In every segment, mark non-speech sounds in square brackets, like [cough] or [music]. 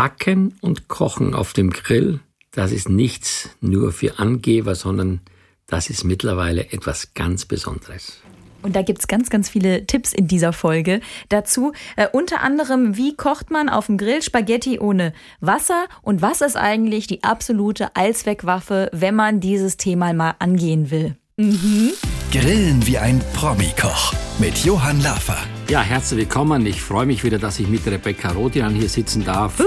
Backen und Kochen auf dem Grill, das ist nichts nur für Angeber, sondern das ist mittlerweile etwas ganz Besonderes. Und da gibt's ganz, ganz viele Tipps in dieser Folge dazu. Äh, unter anderem, wie kocht man auf dem Grill Spaghetti ohne Wasser und was ist eigentlich die absolute Allzweckwaffe, wenn man dieses Thema mal angehen will. Mhm. Grillen wie ein Promi-Koch mit Johann Lafer. Ja, herzlich willkommen. Ich freue mich wieder, dass ich mit Rebecca Rodian hier sitzen darf. Äh,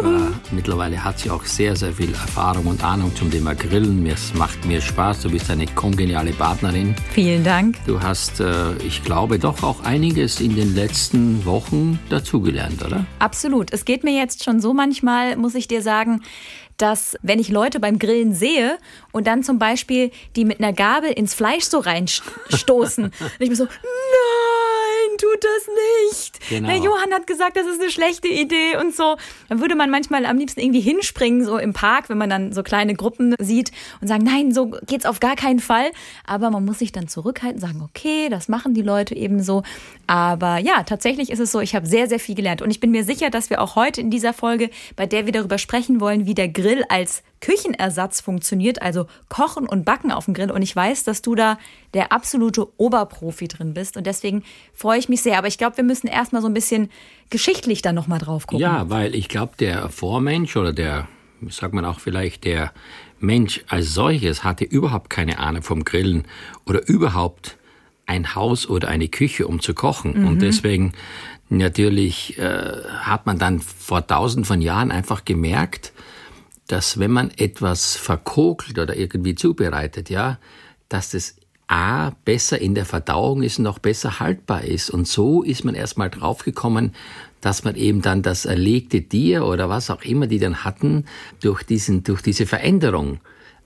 mittlerweile hat sie auch sehr, sehr viel Erfahrung und Ahnung zum Thema Grillen. Es macht mir Spaß. Du bist eine kongeniale Partnerin. Vielen Dank. Du hast, äh, ich glaube, doch auch einiges in den letzten Wochen dazugelernt, oder? Absolut. Es geht mir jetzt schon so manchmal, muss ich dir sagen, dass wenn ich Leute beim Grillen sehe und dann zum Beispiel die mit einer Gabel ins Fleisch so reinstoßen, [laughs] und ich mir so, nein, das nicht. Genau. Der Johann hat gesagt, das ist eine schlechte Idee und so. Dann würde man manchmal am liebsten irgendwie hinspringen, so im Park, wenn man dann so kleine Gruppen sieht und sagen, nein, so geht's auf gar keinen Fall. Aber man muss sich dann zurückhalten, sagen, okay, das machen die Leute eben so. Aber ja, tatsächlich ist es so, ich habe sehr, sehr viel gelernt. Und ich bin mir sicher, dass wir auch heute in dieser Folge, bei der wir darüber sprechen wollen, wie der Grill als Küchenersatz funktioniert, also Kochen und Backen auf dem Grill. Und ich weiß, dass du da der absolute Oberprofi drin bist. Und deswegen freue ich mich sehr. Aber ich glaube, wir müssen erstmal so ein bisschen geschichtlich da nochmal drauf gucken. Ja, weil ich glaube, der Vormensch oder der, sagt man auch vielleicht, der Mensch als solches hatte überhaupt keine Ahnung vom Grillen oder überhaupt ein Haus oder eine Küche, um zu kochen. Mhm. Und deswegen natürlich äh, hat man dann vor tausend von Jahren einfach gemerkt, dass wenn man etwas verkokelt oder irgendwie zubereitet, ja, dass das A besser in der Verdauung ist und auch besser haltbar ist. Und so ist man erstmal draufgekommen, dass man eben dann das erlegte Tier oder was auch immer die dann hatten, durch, diesen, durch diese Veränderung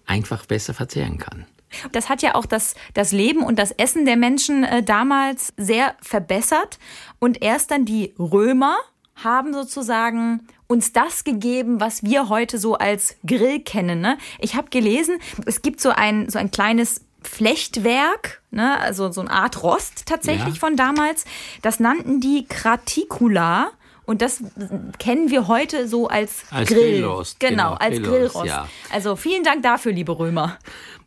einfach besser verzehren kann. Das hat ja auch das, das Leben und das Essen der Menschen äh, damals sehr verbessert. Und erst dann die Römer haben sozusagen uns das gegeben, was wir heute so als Grill kennen. Ne? Ich habe gelesen, es gibt so ein, so ein kleines Flechtwerk, ne? also so eine Art Rost tatsächlich ja. von damals. Das nannten die Kratikula. Und das kennen wir heute so als, als Grill. Grillrost. Genau, genau als Grillrost. Grillrost. Ja. Also vielen Dank dafür, liebe Römer.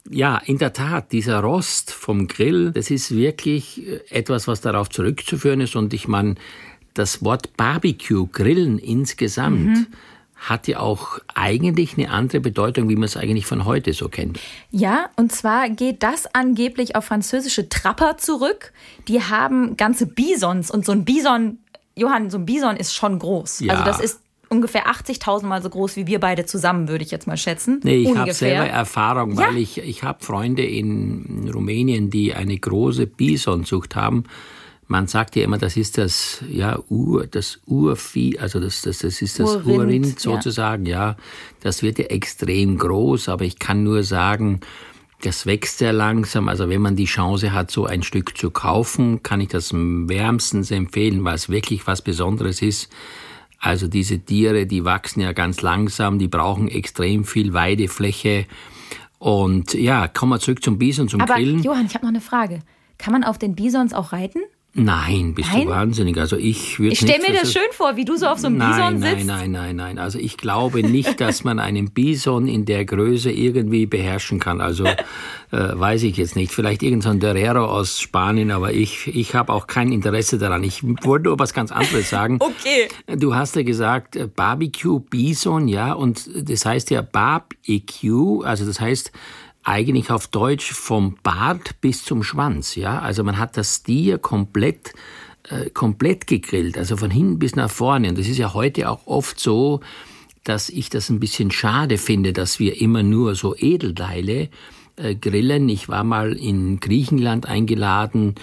Ja, in der Tat, dieser Rost vom Grill, das ist wirklich äh, etwas, was darauf zurückzuführen ist. Und ich meine, das Wort Barbecue, Grillen insgesamt, mhm. hat ja auch eigentlich eine andere Bedeutung, wie man es eigentlich von heute so kennt. Ja, und zwar geht das angeblich auf französische Trapper zurück. Die haben ganze Bisons und so ein Bison, Johann, so ein Bison ist schon groß. Ja. Also das ist ungefähr 80.000 Mal so groß wie wir beide zusammen, würde ich jetzt mal schätzen. Nee, ich habe selber Erfahrung, weil ja. ich, ich habe Freunde in Rumänien, die eine große Bisonzucht haben. Man sagt ja immer, das ist das, ja, Ur, das Urvieh, also das, das, das ist das Urrind, Urrind sozusagen, ja. ja. Das wird ja extrem groß, aber ich kann nur sagen, das wächst sehr langsam. Also wenn man die Chance hat, so ein Stück zu kaufen, kann ich das wärmstens empfehlen, weil es wirklich was Besonderes ist. Also diese Tiere, die wachsen ja ganz langsam, die brauchen extrem viel Weidefläche. Und ja, kommen wir zurück zum Bison, zum Aber Grillen. Johann, ich habe noch eine Frage. Kann man auf den Bisons auch reiten? Nein, bist nein? du wahnsinnig. Also ich würde Ich stelle mir das schön vor, wie du so auf so einem nein, Bison sitzt. Nein, nein, nein, nein. Also ich glaube nicht, dass man einen Bison in der Größe irgendwie beherrschen kann. Also äh, weiß ich jetzt nicht. Vielleicht irgendein so Dorero aus Spanien, aber ich, ich habe auch kein Interesse daran. Ich wollte nur was ganz anderes sagen. [laughs] okay. Du hast ja gesagt äh, Barbecue Bison, ja, und das heißt ja Barbecue, also das heißt eigentlich auf Deutsch vom Bart bis zum Schwanz. Ja? Also man hat das Stier komplett, äh, komplett gegrillt, also von hinten bis nach vorne. Und das ist ja heute auch oft so, dass ich das ein bisschen schade finde, dass wir immer nur so Edelteile äh, grillen. Ich war mal in Griechenland eingeladen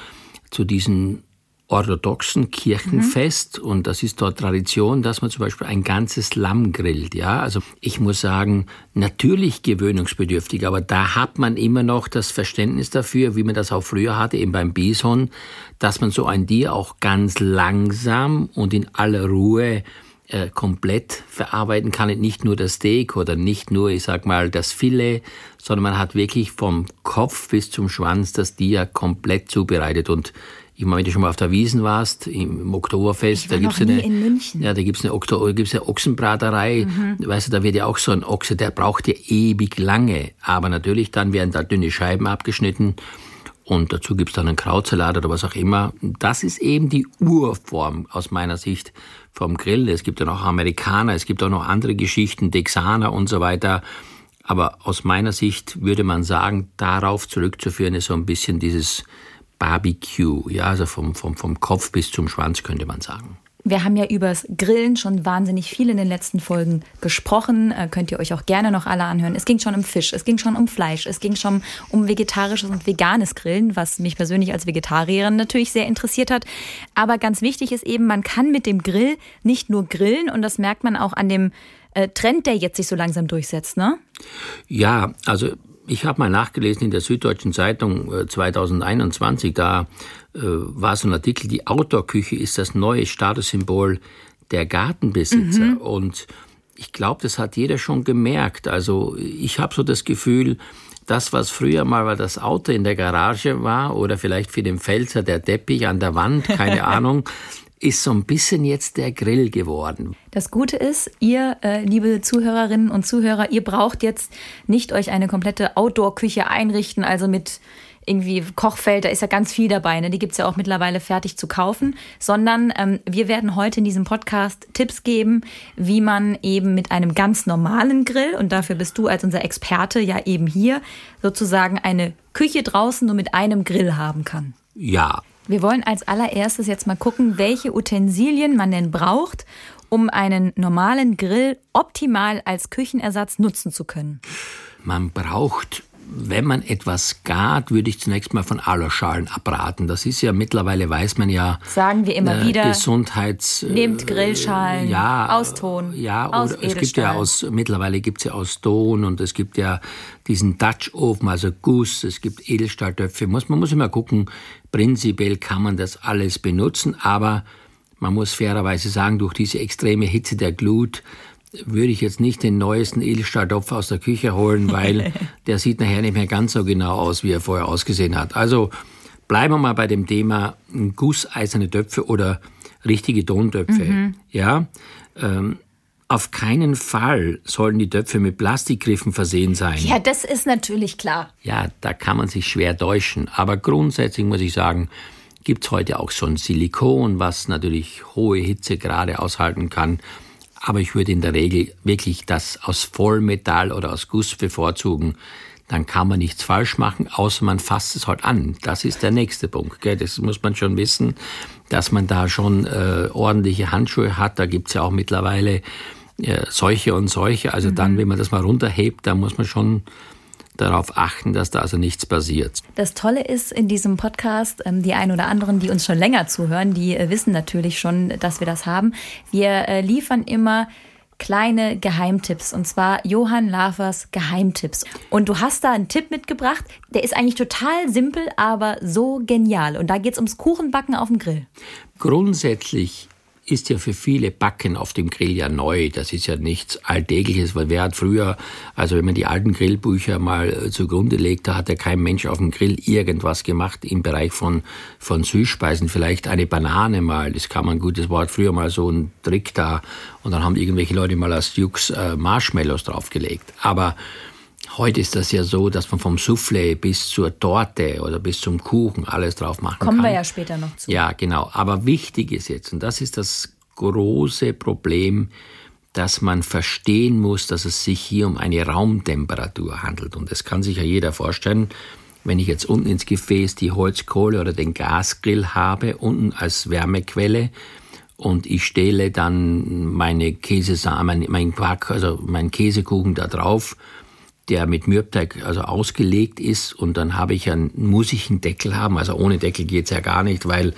zu diesen orthodoxen Kirchenfest mhm. und das ist dort Tradition, dass man zum Beispiel ein ganzes Lamm grillt. Ja, also ich muss sagen, natürlich gewöhnungsbedürftig, aber da hat man immer noch das Verständnis dafür, wie man das auch früher hatte, eben beim Bison, dass man so ein Tier auch ganz langsam und in aller Ruhe äh, komplett verarbeiten kann, nicht nur das Steak oder nicht nur, ich sag mal, das Filet, sondern man hat wirklich vom Kopf bis zum Schwanz das Tier komplett zubereitet und Ich meine, wenn du schon mal auf der Wiesen warst, im Oktoberfest, da gibt's eine, in München. ja, da gibt's eine, Okto gibt's eine Ochsenbraterei. Mhm. Weißt du, da wird ja auch so ein Ochse, der braucht ja ewig lange. Aber natürlich dann werden da dünne Scheiben abgeschnitten und dazu gibt's dann einen Krautsalat oder was auch immer. Das ist eben die Urform aus meiner Sicht vom Grill. Es gibt ja noch Amerikaner, es gibt auch noch andere Geschichten, Texaner und so weiter. Aber aus meiner Sicht würde man sagen, darauf zurückzuführen ist so ein bisschen dieses Barbecue, ja, also vom, vom, vom Kopf bis zum Schwanz könnte man sagen. Wir haben ja übers Grillen schon wahnsinnig viel in den letzten Folgen gesprochen. Äh, könnt ihr euch auch gerne noch alle anhören. Es ging schon um Fisch, es ging schon um Fleisch, es ging schon um vegetarisches und veganes Grillen, was mich persönlich als Vegetarierin natürlich sehr interessiert hat. Aber ganz wichtig ist eben, man kann mit dem Grill nicht nur grillen und das merkt man auch an dem äh, Trend, der jetzt sich so langsam durchsetzt, ne? Ja, also ich habe mal nachgelesen in der Süddeutschen Zeitung äh, 2021, da äh, war so ein Artikel, die Outdoor-Küche ist das neue Statussymbol der Gartenbesitzer. Und ich glaube, das hat jeder schon gemerkt. Also ich habe so das Gefühl, das, was früher mal war das Auto in der Garage war oder vielleicht für den Pfälzer der Teppich an der Wand, keine [laughs] Ahnung, ist so ein bisschen jetzt der Grill geworden. Das Gute ist, ihr, äh, liebe Zuhörerinnen und Zuhörer, ihr braucht jetzt nicht euch eine komplette Outdoor-Küche einrichten, also mit irgendwie Kochfeld, da ist ja ganz viel dabei, ne? die gibt's ja auch mittlerweile fertig zu kaufen, sondern ähm, wir werden heute in diesem Podcast Tipps geben, wie man eben mit einem ganz normalen Grill, und dafür bist du als unser Experte ja eben hier, sozusagen eine Küche draußen nur mit einem Grill haben kann. Ja, Wir wollen als allererstes jetzt mal gucken, welche Utensilien man denn braucht, um einen normalen Grill optimal als Küchenersatz nutzen zu können. Man braucht, wenn man etwas gart, würde ich zunächst mal von Aluschalen abraten. Das ist ja mittlerweile, weiß man ja, Sagen wir immer äh, wieder. Gesundheits... äh, Nehmt Grillschalen ja, aus Ton, Ja, aus oder es gibt ja Edelstahl. aus, mittlerweile gibt's ja aus Ton und es gibt ja diesen Dutch-Ofen, also Guss, es gibt Edelstahltöpfe. Muss, man muss immer gucken, prinzipiell kann man das alles benutzen, aber man muss fairerweise sagen, durch diese extreme Hitze der Glut würde ich jetzt nicht den neuesten Edelstahltopf aus der Küche holen, weil [laughs] der sieht nachher nicht mehr ganz so genau aus, wie er vorher ausgesehen hat. Also bleiben wir mal bei dem Thema gusseiserne Töpfe oder richtige Tontöpfe. Ja, ähm, auf keinen Fall sollen die Töpfe mit Plastikgriffen versehen sein. Ja, das ist natürlich klar. Ja, da kann man sich schwer täuschen. Aber grundsätzlich muss ich sagen, gibt's heute auch schon Silikon, was natürlich hohe Hitze gerade aushalten kann. Aber ich würde in der Regel wirklich das aus Vollmetall oder aus Guss bevorzugen. Dann kann man nichts falsch machen, außer man fasst es halt an. Das ist der nächste Punkt. Gell? Das muss man schon wissen, dass man da schon äh, ordentliche Handschuhe hat. Da gibt's ja auch mittlerweile äh, solche und solche. Also dann, wenn man das mal runterhebt, dann muss man schon darauf achten, dass da also nichts passiert. Das Tolle ist in diesem Podcast, ähm, die ein oder anderen, die uns schon länger zuhören, die äh, wissen natürlich schon, dass wir das haben. Wir äh, liefern immer kleine Geheimtipps und zwar Johann Lafers Geheimtipps. Und du hast da einen Tipp mitgebracht, der ist eigentlich total simpel, aber so genial. Und da geht's ums Kuchenbacken auf dem Grill. Grundsätzlich ist ja für viele Backen auf dem Grill ja neu. Das ist ja nichts Alltägliches, weil wer hat früher, also wenn man die alten Grillbücher mal äh, zugrunde legt, da hat ja kein Mensch auf dem Grill irgendwas gemacht im Bereich von, von Süßspeisen. Vielleicht eine Banane mal, das kann man gut, das war halt früher mal so ein Trick da. Und dann haben irgendwelche Leute mal als Dukes äh, Marshmallows draufgelegt. Aber Heute ist das ja so, dass man vom Soufflé bis zur Torte oder bis zum Kuchen alles drauf machen Kommen kann. wir ja später noch zu. Ja, genau. Aber wichtig ist jetzt, und das ist das große Problem, dass man verstehen muss, dass es sich hier um eine Raumtemperatur handelt. Und das kann sich ja jeder vorstellen. Wenn ich jetzt unten ins Gefäß die Holzkohle oder den Gasgrill habe, unten als Wärmequelle, und ich stelle dann meine Käsesamen, mein Quark, also meinen Käsekuchen da drauf, der mit Mürbteig also ausgelegt ist und dann habe ich einen, muss ich einen Deckel haben. Also ohne Deckel geht's ja gar nicht, weil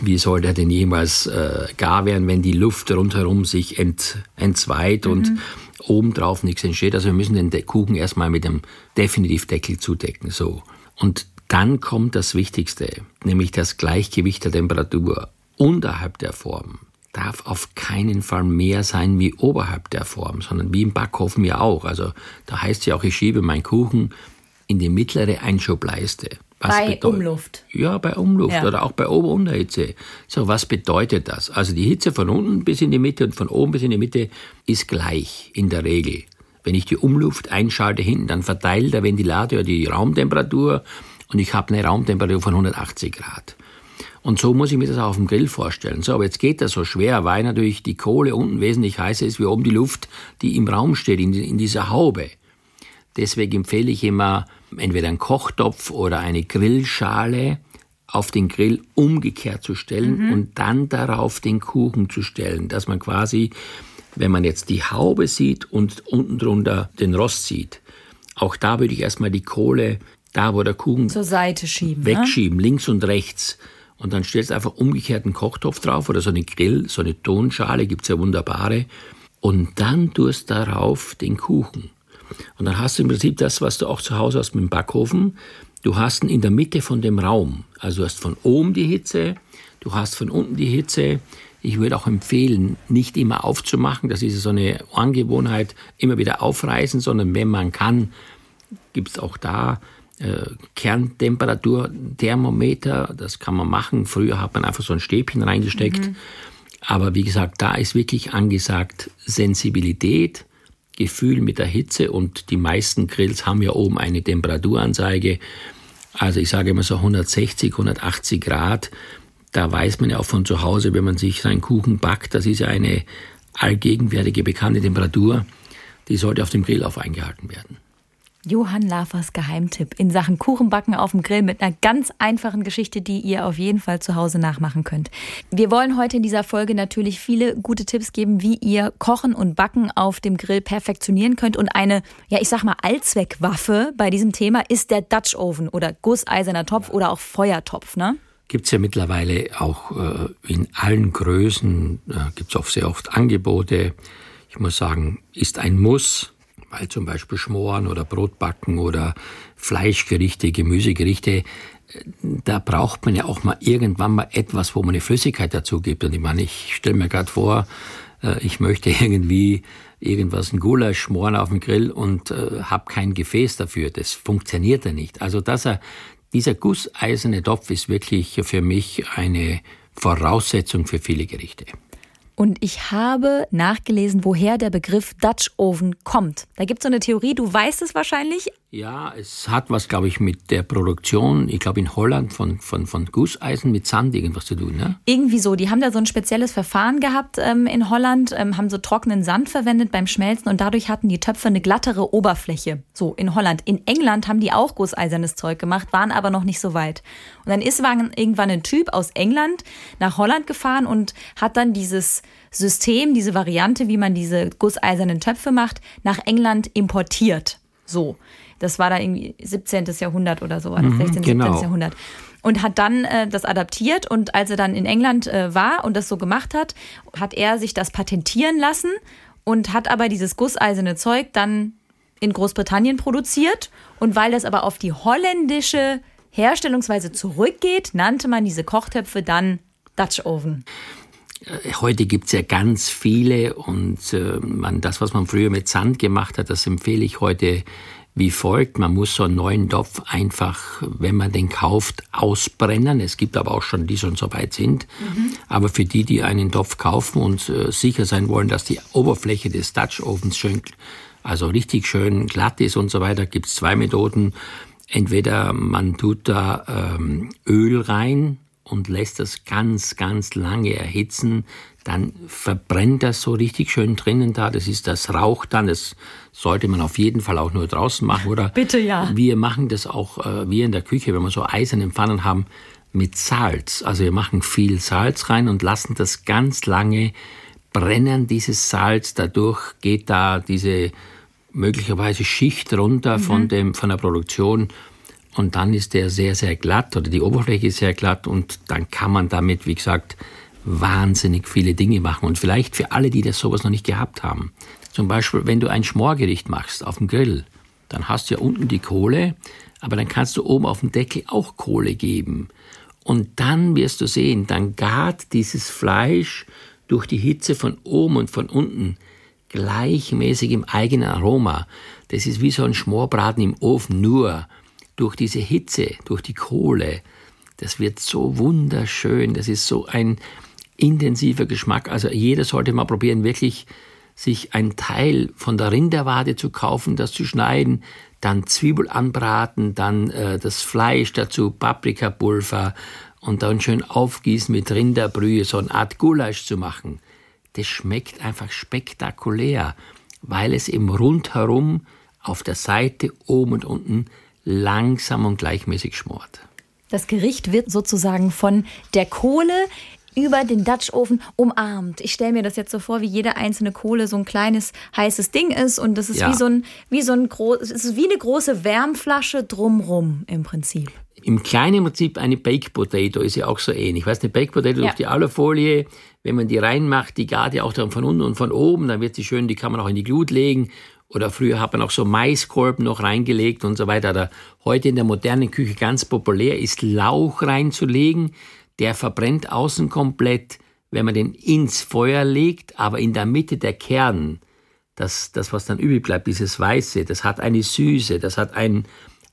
wie soll der denn jemals äh, gar werden, wenn die Luft rundherum sich ent, entzweit und obendrauf nichts entsteht. Also wir müssen den De Kuchen erstmal mit dem Definitivdeckel zudecken. So. Und dann kommt das Wichtigste, nämlich das Gleichgewicht der Temperatur unterhalb der Form darf auf keinen Fall mehr sein wie oberhalb der Form, sondern wie im Backofen ja auch. Also da heißt ja auch, ich schiebe meinen Kuchen in die mittlere Einschubleiste. Was bei Umluft. Ja, bei Umluft Ja. oder auch bei Ober- und Unterhitze. So, was bedeutet das? Also die Hitze von unten bis in die Mitte und von oben bis in die Mitte ist gleich in der Regel. Wenn ich die Umluft einschalte hinten, dann verteilt der Ventilator die Raumtemperatur und ich habe eine Raumtemperatur von 180 Grad. Und so muss ich mir das auch auf dem Grill vorstellen. So, aber jetzt geht das so schwer, weil natürlich die Kohle unten wesentlich heißer ist wie oben die Luft, die im Raum steht, in, in dieser Haube. Deswegen empfehle ich immer entweder einen Kochtopf oder eine Grillschale auf den Grill umgekehrt zu stellen und dann darauf den Kuchen zu stellen, dass man quasi, wenn man jetzt die Haube sieht und unten drunter den Rost sieht, auch da würde ich erstmal die Kohle, da wo der Kuchen Zur Seite schieben. Ne? wegschieben, links und rechts. Und dann stellst du einfach umgekehrt einen Kochtopf drauf oder so eine Grill, so eine Tonschale, gibt's ja wunderbare. Und dann tust darauf den Kuchen. Und dann hast du im Prinzip das, was du auch zu Hause hast mit dem Backofen. Du hast ihn in der Mitte von dem Raum. Also du hast von oben die Hitze, du hast von unten die Hitze. Ich würde auch empfehlen, nicht immer aufzumachen. Das ist so eine Angewohnheit, immer wieder aufreißen, sondern wenn man kann, gibt es auch da äh, Kerntemperaturthermometer. Das kann man machen. Früher hat man einfach so ein Stäbchen reingesteckt. Aber wie gesagt, da ist wirklich angesagt Sensibilität, Gefühl mit der Hitze und die meisten Grills haben ja oben eine Temperaturanzeige. Also ich sage immer so 160, 180 Grad. Da weiß man ja auch von zu Hause, wenn man sich seinen Kuchen backt, das ist ja eine allgegenwärtige bekannte Temperatur. Die sollte auf dem Grill auf eingehalten werden. Johann Lafers Geheimtipp in Sachen Kuchenbacken auf dem Grill mit einer ganz einfachen Geschichte, die ihr auf jeden Fall zu Hause nachmachen könnt. Wir wollen heute in dieser Folge natürlich viele gute Tipps geben, wie ihr Kochen und Backen auf dem Grill perfektionieren könnt. Und eine, ja, ich sag mal, Allzweckwaffe bei diesem Thema ist der Dutch Oven oder gusseiserner Topf oder auch Feuertopf, ne? Gibt es ja mittlerweile auch äh, in allen Größen, äh, gibt es auch sehr oft Angebote. Ich muss sagen, ist ein Muss, weil zum Beispiel Schmoren oder Brotbacken oder Fleischgerichte, Gemüsegerichte, äh, da braucht man ja auch mal irgendwann mal etwas, wo man eine Flüssigkeit dazu gibt. Und ich meine, ich stelle mir gerade vor, äh, ich möchte [laughs] irgendwie irgendwas, ein Gulasch schmoren auf dem Grill und äh, habe kein Gefäß dafür. Das funktioniert ja nicht. Also dass er, dieser gusseiserne Topf ist wirklich für mich eine Voraussetzung für viele Gerichte. Und ich habe nachgelesen, woher der Begriff Dutch Oven kommt. Da gibt es so eine Theorie, du weißt es wahrscheinlich. Ja, es hat was, glaube ich, mit der Produktion, ich glaube in Holland von, von, von Gusseisen mit Sand irgendwas zu tun. Ne? Irgendwie so. Die haben da so ein spezielles Verfahren gehabt ähm, in Holland, ähm, haben so trockenen Sand verwendet beim Schmelzen und dadurch hatten die Töpfe eine glattere Oberfläche. So in Holland. In England haben die auch gusseisernes Zeug gemacht, waren aber noch nicht so weit. Und dann ist irgendwann ein Typ aus England nach Holland gefahren und hat dann dieses System, diese Variante, wie man diese gusseisernen Töpfe macht, nach England importiert. So. Das war da irgendwie 17. Jahrhundert oder so, war das 16. genau. 17. Jahrhundert. Und hat dann äh, das adaptiert und als er dann in England äh, war und das so gemacht hat, hat er sich das patentieren lassen und hat aber dieses gusseiserne Zeug dann in Großbritannien produziert. Und weil das aber auf die holländische Herstellungsweise zurückgeht, nannte man diese Kochtöpfe dann Dutch Oven. Heute gibt's ja ganz viele und äh, man, das, was man früher mit Sand gemacht hat, das empfehle ich heute wie folgt. Man muss so einen neuen Topf einfach, wenn man den kauft, ausbrennen. Es gibt aber auch schon, die schon so weit sind. Aber für die, die einen Topf kaufen und äh, sicher sein wollen, dass die Oberfläche des Dutch Ovens schön, also richtig schön glatt ist und so weiter, gibt's zwei Methoden. Entweder man tut da ähm, Öl rein und lässt das ganz, ganz lange erhitzen, dann verbrennt das so richtig schön drinnen da. Das ist das Rauch dann. Das sollte man auf jeden Fall auch nur draußen machen. Oder [laughs] Bitte, ja. Wir machen das auch, äh, wir in der Küche, wenn wir so eiserne Pfannen haben, mit Salz. Also wir machen viel Salz rein und lassen das ganz lange brennen, dieses Salz. Dadurch geht da diese möglicherweise Schicht runter von, dem, von der Produktion und dann ist der sehr, sehr glatt oder die Oberfläche ist sehr glatt und dann kann man damit, wie gesagt, wahnsinnig viele Dinge machen. Und vielleicht für alle, die das sowas noch nicht gehabt haben. Zum Beispiel, wenn du ein Schmorgericht machst auf dem Grill, dann hast du ja unten die Kohle, aber dann kannst du oben auf dem Deckel auch Kohle geben. Und dann wirst du sehen, dann gart dieses Fleisch durch die Hitze von oben und von unten gleichmäßig im eigenen Aroma. Das ist wie so ein Schmorbraten im Ofen, nur durch diese Hitze, durch die Kohle, das wird so wunderschön. Das ist so ein intensiver Geschmack. Also jeder sollte mal probieren, wirklich sich ein Teil von der Rinderwade zu kaufen, das zu schneiden, dann Zwiebel anbraten, dann äh, das Fleisch dazu, Paprikapulver und dann schön aufgießen mit Rinderbrühe, so eine Art Gulasch zu machen. Das schmeckt einfach spektakulär, weil es eben rundherum auf der Seite oben und unten langsam und gleichmäßig schmort. Das Gericht wird sozusagen von der Kohle über den Dutch Ofen umarmt. Ich stelle mir das jetzt so vor, wie jede einzelne Kohle so ein kleines heißes Ding ist und das ist ja. wie so ein wie so ein groß es ist wie eine große Wärmflasche drumrum im Prinzip. Im kleinen Prinzip eine Baked Potato ist ja auch so ähnlich. Weißt du, eine Baked Potato ja. durch die Alufolie, wenn man die reinmacht, die gart ja auch dann von unten und von oben, dann wird sie schön, die kann man auch in die Glut legen. Oder früher hat man auch so Maiskolben noch reingelegt und so weiter. Da heute in der modernen Küche ganz populär ist Lauch reinzulegen der verbrennt außen komplett, wenn man den ins Feuer legt, aber in der Mitte der Kern, das, das was dann übrig bleibt, dieses Weiße, das hat eine Süße, das hat ein,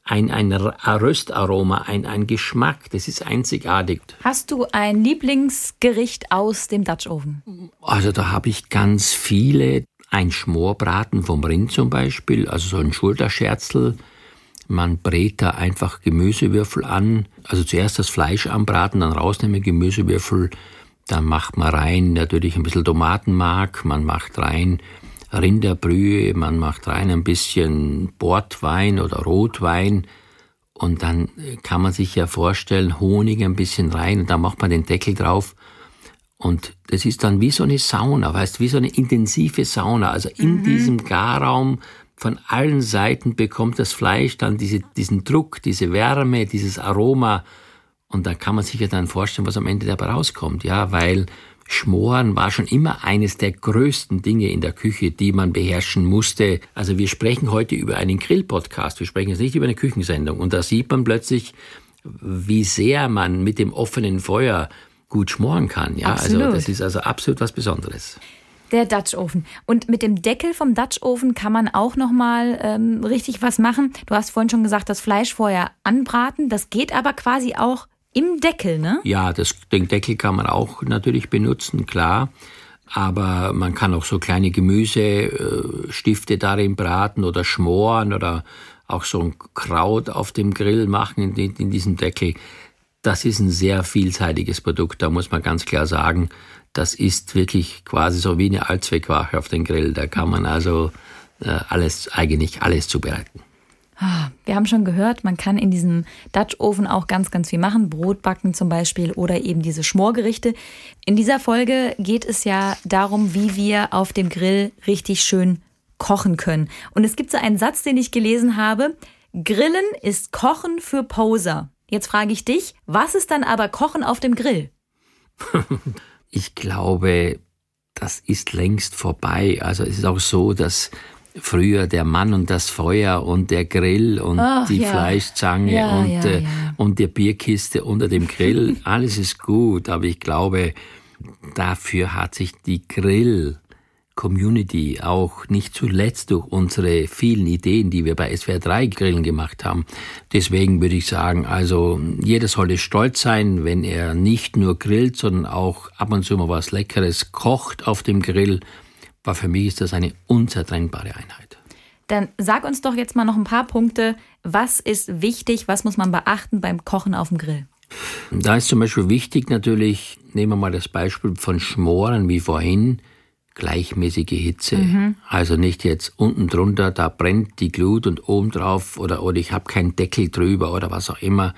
ein, ein Röstaroma, ein, ein Geschmack, das ist einzigartig. Hast du ein Lieblingsgericht aus dem Dutch Oven? Also da habe ich ganz viele. Ein Schmorbraten vom Rind zum Beispiel, also so ein Schulterscherzel, man brät da einfach Gemüsewürfel an. Also zuerst das Fleisch anbraten, dann rausnehmen Gemüsewürfel. Dann macht man rein natürlich ein bisschen Tomatenmark. Man macht rein Rinderbrühe. Man macht rein ein bisschen Portwein oder Rotwein. Und dann kann man sich ja vorstellen, Honig ein bisschen rein und dann macht man den Deckel drauf. Und das ist dann wie so eine Sauna, weißt, wie so eine intensive Sauna. Also in mhm. diesem Garraum von allen Seiten bekommt das Fleisch dann diese, diesen Druck, diese Wärme, dieses Aroma. Und da kann man sich ja dann vorstellen, was am Ende dabei rauskommt. Ja, weil Schmoren war schon immer eines der größten Dinge in der Küche, die man beherrschen musste. Also wir sprechen heute über einen Grill-Podcast. Wir sprechen jetzt nicht über eine Küchensendung. Und da sieht man plötzlich, wie sehr man mit dem offenen Feuer gut schmoren kann. Ja, also absolut. also das ist also absolut was Besonderes. Der Dutch Ofen. Und mit dem Deckel vom Dutch Ofen kann man auch noch mal ähm, richtig was machen. Du hast vorhin schon gesagt, das Fleisch vorher anbraten. Das geht aber quasi auch im Deckel, ne? Ja, das, den Deckel kann man auch natürlich benutzen, klar. Aber man kann auch so kleine Gemüsestifte darin braten oder schmoren oder auch so ein Kraut auf dem Grill machen in, in diesem Deckel. Das ist ein sehr vielseitiges Produkt, da muss man ganz klar sagen das ist wirklich quasi so wie eine Allzweckwaffe auf den Grill. Da kann man also äh, alles, eigentlich alles zubereiten. Ah, wir haben schon gehört, man kann in diesem Dutch Oven auch ganz, ganz viel machen. Brot backen zum Beispiel oder eben diese Schmorgerichte. In dieser Folge geht es ja darum, wie wir auf dem Grill richtig schön kochen können. Und es gibt so einen Satz, den ich gelesen habe. Grillen ist Kochen für Poser. Jetzt frage ich dich, was ist dann aber Kochen auf dem Grill? [laughs] ich glaube, das ist längst vorbei. Also es ist auch so, dass früher der Mann und das Feuer und der Grill und Ach, die ja. Fleischzange ja, und, ja, äh, und die Bierkiste unter dem Grill, [laughs] alles ist gut, aber ich glaube, dafür hat sich die Grill Community, auch nicht zuletzt durch unsere vielen Ideen, die wir bei SWR 3 Grillen gemacht haben. Deswegen würde ich sagen, also jeder sollte stolz sein, wenn er nicht nur grillt, sondern auch ab und zu mal was Leckeres kocht auf dem Grill. Weil für mich ist das eine unzertrennbare Einheit. Dann sag uns doch jetzt mal noch ein paar Punkte. Was ist wichtig? Was muss man beachten beim Kochen auf dem Grill? Da ist zum Beispiel wichtig natürlich, nehmen wir mal das Beispiel von Schmoren wie vorhin, gleichmäßige Hitze. Mhm. Also nicht jetzt unten drunter, da brennt die Glut und oben drauf oder, oder ich habe keinen Deckel drüber oder was auch immer.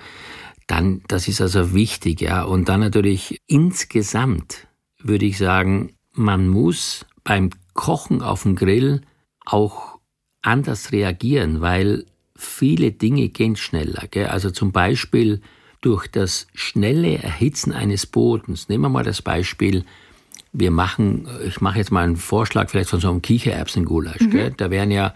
Dann, das ist also wichtig, ja. Und dann natürlich insgesamt würde ich sagen, man muss beim Kochen auf dem Grill auch anders reagieren, weil viele Dinge gehen schneller. Gell? Also zum Beispiel durch das schnelle Erhitzen eines Bodens. Nehmen wir mal das Beispiel wir machen, ich mache jetzt mal einen Vorschlag vielleicht von so einem Kichererbsengulasch. Mhm. Da werden ja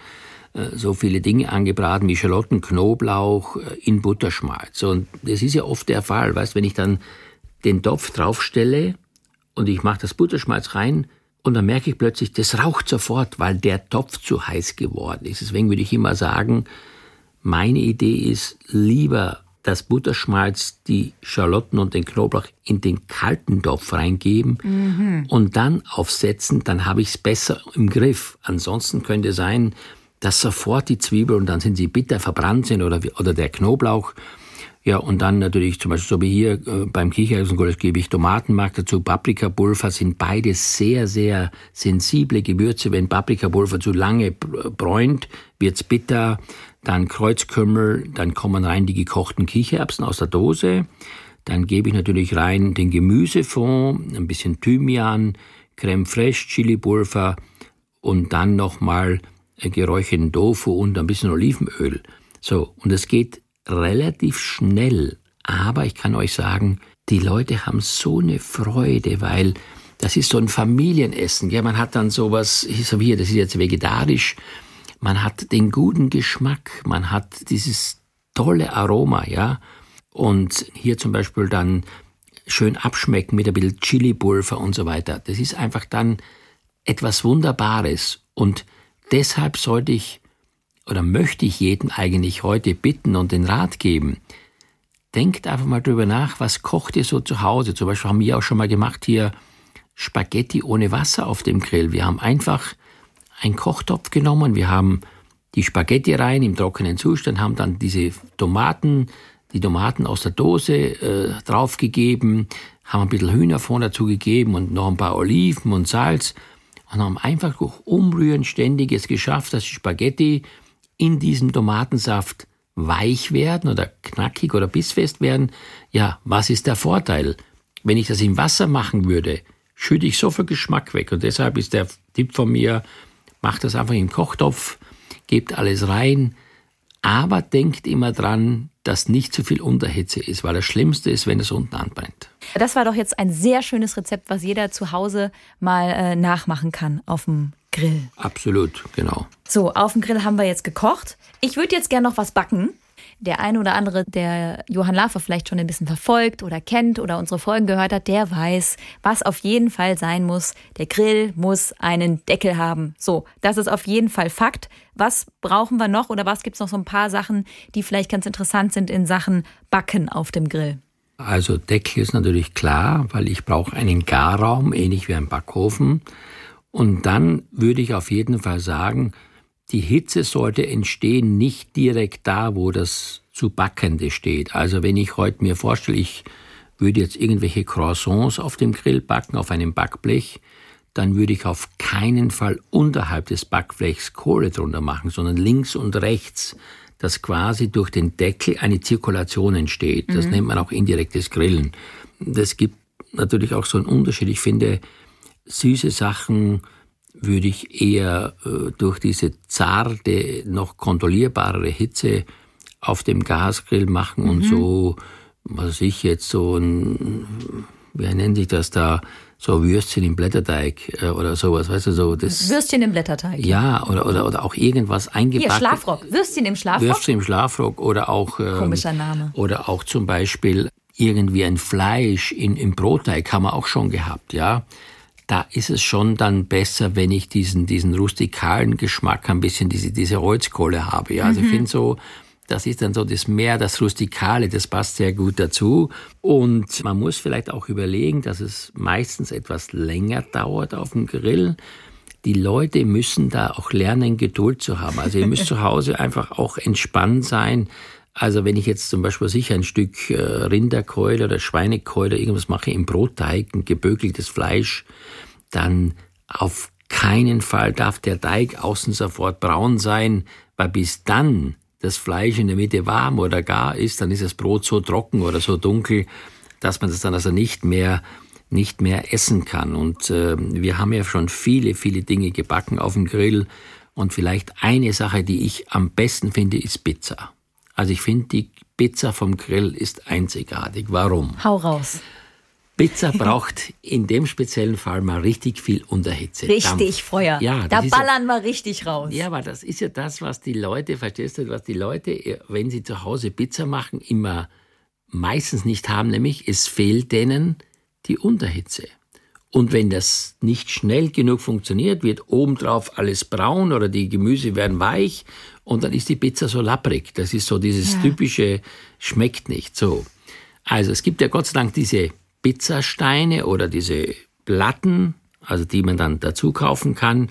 äh, so viele Dinge angebraten wie Schalotten, Knoblauch äh, in Butterschmalz. Und das ist ja oft der Fall, weißt, wenn ich dann den Topf draufstelle und ich mache das Butterschmalz rein und dann merke ich plötzlich, das raucht sofort, weil der Topf zu heiß geworden ist. Deswegen würde ich immer sagen, Meine Idee ist lieber das Butterschmalz, die Schalotten und den Knoblauch in den kalten Topf reingeben mhm. und dann aufsetzen, dann habe ich es besser im Griff. Ansonsten könnte sein, dass sofort die Zwiebel und dann sind sie bitter verbrannt sind oder, oder der Knoblauch. Ja, und dann natürlich zum Beispiel so wie hier äh, beim Kichererbsenkohl gebe ich Tomatenmark dazu, Paprikapulver sind beide sehr, sehr sensible Gewürze. Wenn Paprikapulver zu lange bräunt, wird's bitter dann Kreuzkümmel, dann kommen rein die gekochten Kichererbsen aus der Dose, dann gebe ich natürlich rein den Gemüsefond, ein bisschen Thymian, Creme fraiche, Chilipulver und dann nochmal geräucherten Tofu und ein bisschen Olivenöl. So, und es geht relativ schnell, aber ich kann euch sagen, die Leute haben so eine Freude, weil das ist so ein Familienessen. Ja, man hat dann sowas, sage hier, das ist jetzt vegetarisch, man hat den guten Geschmack, man hat dieses tolle Aroma, ja. Und hier zum Beispiel dann schön abschmecken mit ein bisschen Chili-Pulver und so weiter. Das ist einfach dann etwas Wunderbares. Und deshalb sollte ich oder möchte ich jeden eigentlich heute bitten und den Rat geben. Denkt einfach mal drüber nach, was kocht ihr so zu Hause? Zum Beispiel haben wir auch schon mal gemacht hier Spaghetti ohne Wasser auf dem Grill. Wir haben einfach einen Kochtopf genommen, wir haben die Spaghetti rein im trockenen Zustand, haben dann diese Tomaten, die Tomaten aus der Dose äh, draufgegeben, haben ein bisschen Hühnerfond dazugegeben und noch ein paar Oliven und Salz und haben einfach durch Umrühren ständig es geschafft, dass die Spaghetti in diesem Tomatensaft weich werden oder knackig oder bissfest werden. Ja, was ist der Vorteil? Wenn ich das im Wasser machen würde, schütte ich so viel Geschmack weg. Und deshalb ist der Tipp von mir, macht das einfach im Kochtopf, gebt alles rein, aber denkt immer dran, dass nicht zu viel Unterhitze ist, weil das Schlimmste ist, wenn es unten anbrennt. Das war doch jetzt ein sehr schönes Rezept, was jeder zu Hause mal äh, nachmachen kann auf dem Grill. Absolut, genau. So, auf dem Grill haben wir jetzt gekocht. Ich würde jetzt gerne noch was backen der eine oder andere, der Johann Lafer vielleicht schon ein bisschen verfolgt oder kennt oder unsere Folgen gehört hat, der weiß, was auf jeden Fall sein muss. Der Grill muss einen Deckel haben. So, das ist auf jeden Fall Fakt. Was brauchen wir noch oder was gibt es noch so ein paar Sachen, die vielleicht ganz interessant sind in Sachen Backen auf dem Grill? Also Deckel ist natürlich klar, weil ich brauche einen Garraum, ähnlich wie ein Backofen. Und dann würde ich auf jeden Fall sagen, die Hitze sollte entstehen nicht direkt da, wo das zu Backende steht. Also wenn ich heute mir vorstelle, ich würde jetzt irgendwelche Croissants auf dem Grill backen, auf einem Backblech, dann würde ich auf keinen Fall unterhalb des Backblechs Kohle drunter machen, sondern links und rechts, dass quasi durch den Deckel eine Zirkulation entsteht. Das mhm. nennt man auch indirektes Grillen. Das gibt natürlich auch so einen Unterschied. Ich finde, süße Sachen würde ich eher äh, durch diese zarte, noch kontrollierbare Hitze auf dem Gasgrill machen mhm. und so, was ich jetzt so ein, wie nennt sich das da, so Würstchen im Blätterteig äh, oder sowas, weißt du, so das. Würstchen im Blätterteig. Ja, oder, oder, oder auch irgendwas eingebacken. Hier, Schlafrock. Würstchen im Schlafrock. Würstchen im Schlafrock oder auch. Ähm, Komischer Name. Oder auch zum Beispiel irgendwie ein Fleisch in, im Brotteig haben wir auch schon gehabt, ja da ist es schon dann besser, wenn ich diesen, diesen rustikalen Geschmack ein bisschen diese, diese Holzkohle habe. Ja, also mhm. ich finde so, das ist dann so das Meer, das Rustikale, das passt sehr gut dazu. Und man muss vielleicht auch überlegen, dass es meistens etwas länger dauert auf dem Grill. Die Leute müssen da auch lernen, Geduld zu haben. Also ihr müsst zu Hause einfach auch entspannt sein. Also wenn ich jetzt zum Beispiel sicher ein Stück äh, Rinderkeule oder Schweinekeule oder irgendwas mache im Brotteig, ein gebökeltes Fleisch, dann auf keinen Fall darf der Teig außen sofort braun sein, weil bis dann das Fleisch in der Mitte warm oder gar ist, dann ist das Brot so trocken oder so dunkel, dass man das dann also nicht mehr nicht mehr essen kann. Und äh, wir haben ja schon viele, viele Dinge gebacken auf dem Grill. Und vielleicht eine Sache, die ich am besten finde, ist Pizza. Also ich finde, die Pizza vom Grill ist einzigartig. Warum? Hau raus. Pizza [laughs] braucht in dem speziellen Fall mal richtig viel Unterhitze. Richtig Dampf. Feuer. Ja, da ballern ja, wir richtig raus. Ja, aber das ist ja das, was die Leute, verstehst du, was die Leute, wenn sie zu Hause Pizza machen, immer meistens nicht haben, nämlich es fehlt denen die Unterhitze. Und wenn das nicht schnell genug funktioniert, wird obendrauf alles braun oder die Gemüse werden weich und dann ist die Pizza so lapprig. Das ist so dieses ja. typische, schmeckt nicht so. Also es gibt ja Gott sei Dank diese Pizzasteine oder diese Platten, also die man dann dazu kaufen kann.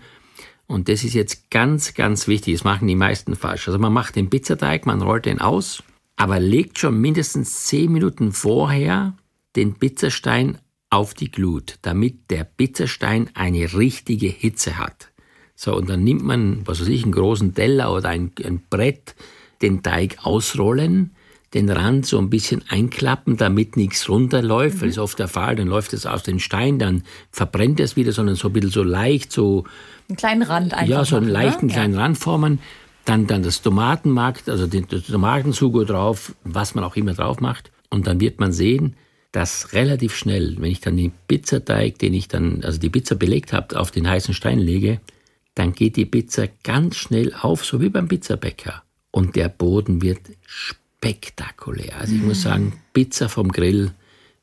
Und das ist jetzt ganz, ganz wichtig. Das machen die meisten falsch. Also man macht den Pizzateig, man rollt den aus, aber legt schon mindestens zehn Minuten vorher den Pizzastein auf die Glut, damit der Pizzastein eine richtige Hitze hat. So, und dann nimmt man, was weiß ich, einen großen Teller oder ein, ein Brett, den Teig ausrollen, den Rand so ein bisschen einklappen, damit nichts runterläuft, mhm. weil das ist oft der Fall, dann läuft es aus den Stein, dann verbrennt es wieder, sondern so ein bisschen so leicht, so... Einen kleinen Rand einfach. Ja, so einen machen, leichten ne? kleinen ja. Rand formen. Dann, dann das Tomatenmark, also den, den Tomatensugo drauf, was man auch immer drauf macht. Und dann wird man sehen, dass relativ schnell, wenn ich dann den Pizzateig, den ich dann, also die Pizza belegt habe, auf den heißen Stein lege, dann geht die Pizza ganz schnell auf, so wie beim Pizzabäcker. Und der Boden wird spektakulär. Also ich muss sagen, Pizza vom Grill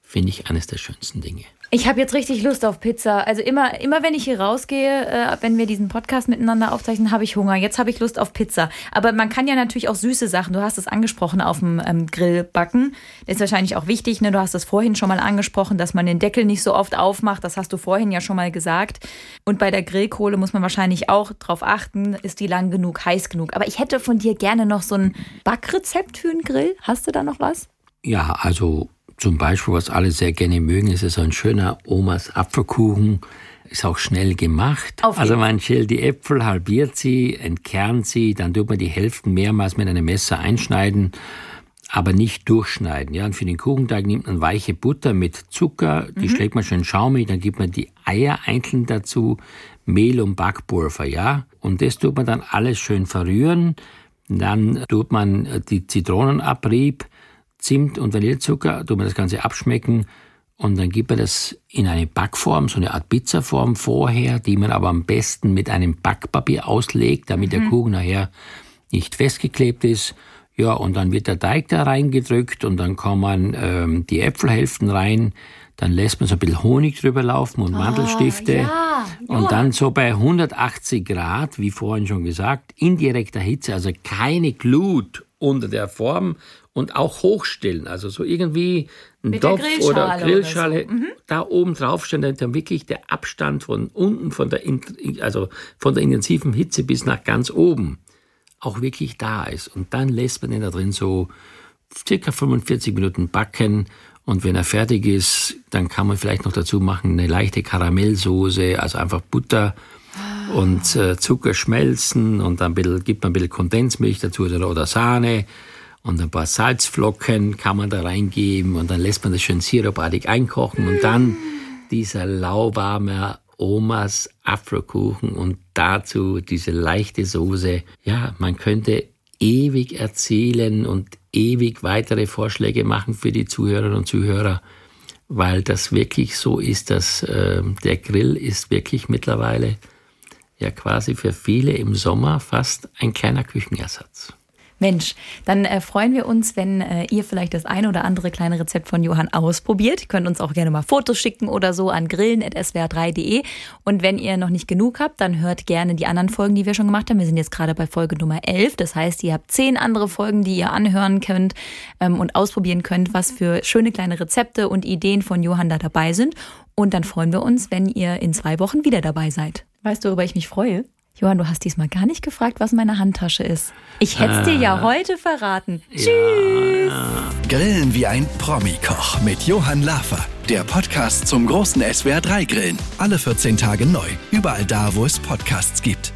finde ich eines der schönsten Dinge. Ich habe jetzt richtig Lust auf Pizza. Also immer, immer wenn ich hier rausgehe, äh, wenn wir diesen Podcast miteinander aufzeichnen, habe ich Hunger. Jetzt habe ich Lust auf Pizza. Aber man kann ja natürlich auch süße Sachen, du hast es angesprochen, auf dem ähm, Grill backen. Das ist wahrscheinlich auch wichtig. Ne? Du hast es vorhin schon mal angesprochen, dass man den Deckel nicht so oft aufmacht. Das hast du vorhin ja schon mal gesagt. Und bei der Grillkohle muss man wahrscheinlich auch darauf achten, ist die lang genug, heiß genug. Aber ich hätte von dir gerne noch so ein Backrezept für einen Grill. Hast du da noch was? Ja, also zum Beispiel, was alle sehr gerne mögen, ist so ein schöner Omas Apfelkuchen. Ist auch schnell gemacht. Also man schält die Äpfel, halbiert sie, entkernt sie, dann tut man die Hälften mehrmals mit einem Messer einschneiden, aber nicht durchschneiden. Ja, und für den Kuchenteig nimmt man weiche Butter mit Zucker, die mhm. schlägt man schön schaumig, dann gibt man die Eier einzeln dazu, Mehl und Backpulver, ja. Und das tut man dann alles schön verrühren. Dann tut man die Zitronenabrieb, Zimt und Vanillezucker, tut man das Ganze abschmecken und dann gibt man das in eine Backform, so eine Art Pizzaform vorher, die man aber am besten mit einem Backpapier auslegt, damit mhm. der Kuchen nachher nicht festgeklebt ist. Ja, und dann wird der Teig da reingedrückt und dann kommen ähm, die Äpfelhälften rein. Dann lässt man so ein bisschen Honig drüber laufen und ah, Mandelstifte. Ja. Und dann so bei 180 Grad, wie vorhin schon gesagt, indirekter Hitze, also keine Glut unter der Form und auch hochstellen. Also so irgendwie ein Topf oder Grillschale oder so. mhm. da oben drauf stellen, damit dann wirklich der Abstand von unten, von der, also von der intensiven Hitze bis nach ganz oben auch wirklich da ist. Und dann lässt man den da drin so circa 45 Minuten backen. Und wenn er fertig ist, dann kann man vielleicht noch dazu machen eine leichte Karamellsoße, also einfach Butter und äh, Zucker schmelzen und dann bisschen, gibt man ein bisschen Kondensmilch dazu oder, Sahne und ein paar Salzflocken kann man da reingeben und dann lässt man das schön sirupartig einkochen und dann dieser lauwarme Omas Afrokuchen und dazu diese leichte Soße. Ja, man könnte ewig erzählen und ewig weitere Vorschläge machen für die Zuhörerinnen und Zuhörer, weil das wirklich so ist, dass äh, der Grill ist wirklich mittlerweile ja quasi für viele im Sommer fast ein kleiner Küchenersatz. Mensch, dann äh, freuen wir uns, wenn äh, ihr vielleicht das eine oder andere kleine Rezept von Johann ausprobiert. Ihr könnt uns auch gerne mal Fotos schicken oder so an grillen.swr3.de. Und wenn ihr noch nicht genug habt, dann hört gerne die anderen Folgen, die wir schon gemacht haben. Wir sind jetzt gerade bei Folge Nummer 11. Das heißt, ihr habt zehn andere Folgen, die ihr anhören könnt ähm, und ausprobieren könnt, was für schöne kleine Rezepte und Ideen von Johann da dabei sind. Und dann freuen wir uns, wenn ihr in zwei Wochen wieder dabei seid. Weißt du, worüber ich mich freue? Johann, du hast diesmal gar nicht gefragt, was meine Handtasche ist. Ich hätte es dir ja ah. heute verraten. Ja, Tschüss. Ja. Grillen wie ein Promi-Koch mit Johann Lafer. Der Podcast zum großen SWR3-Grillen. Alle 14 Tage neu. Überall da, wo es Podcasts gibt.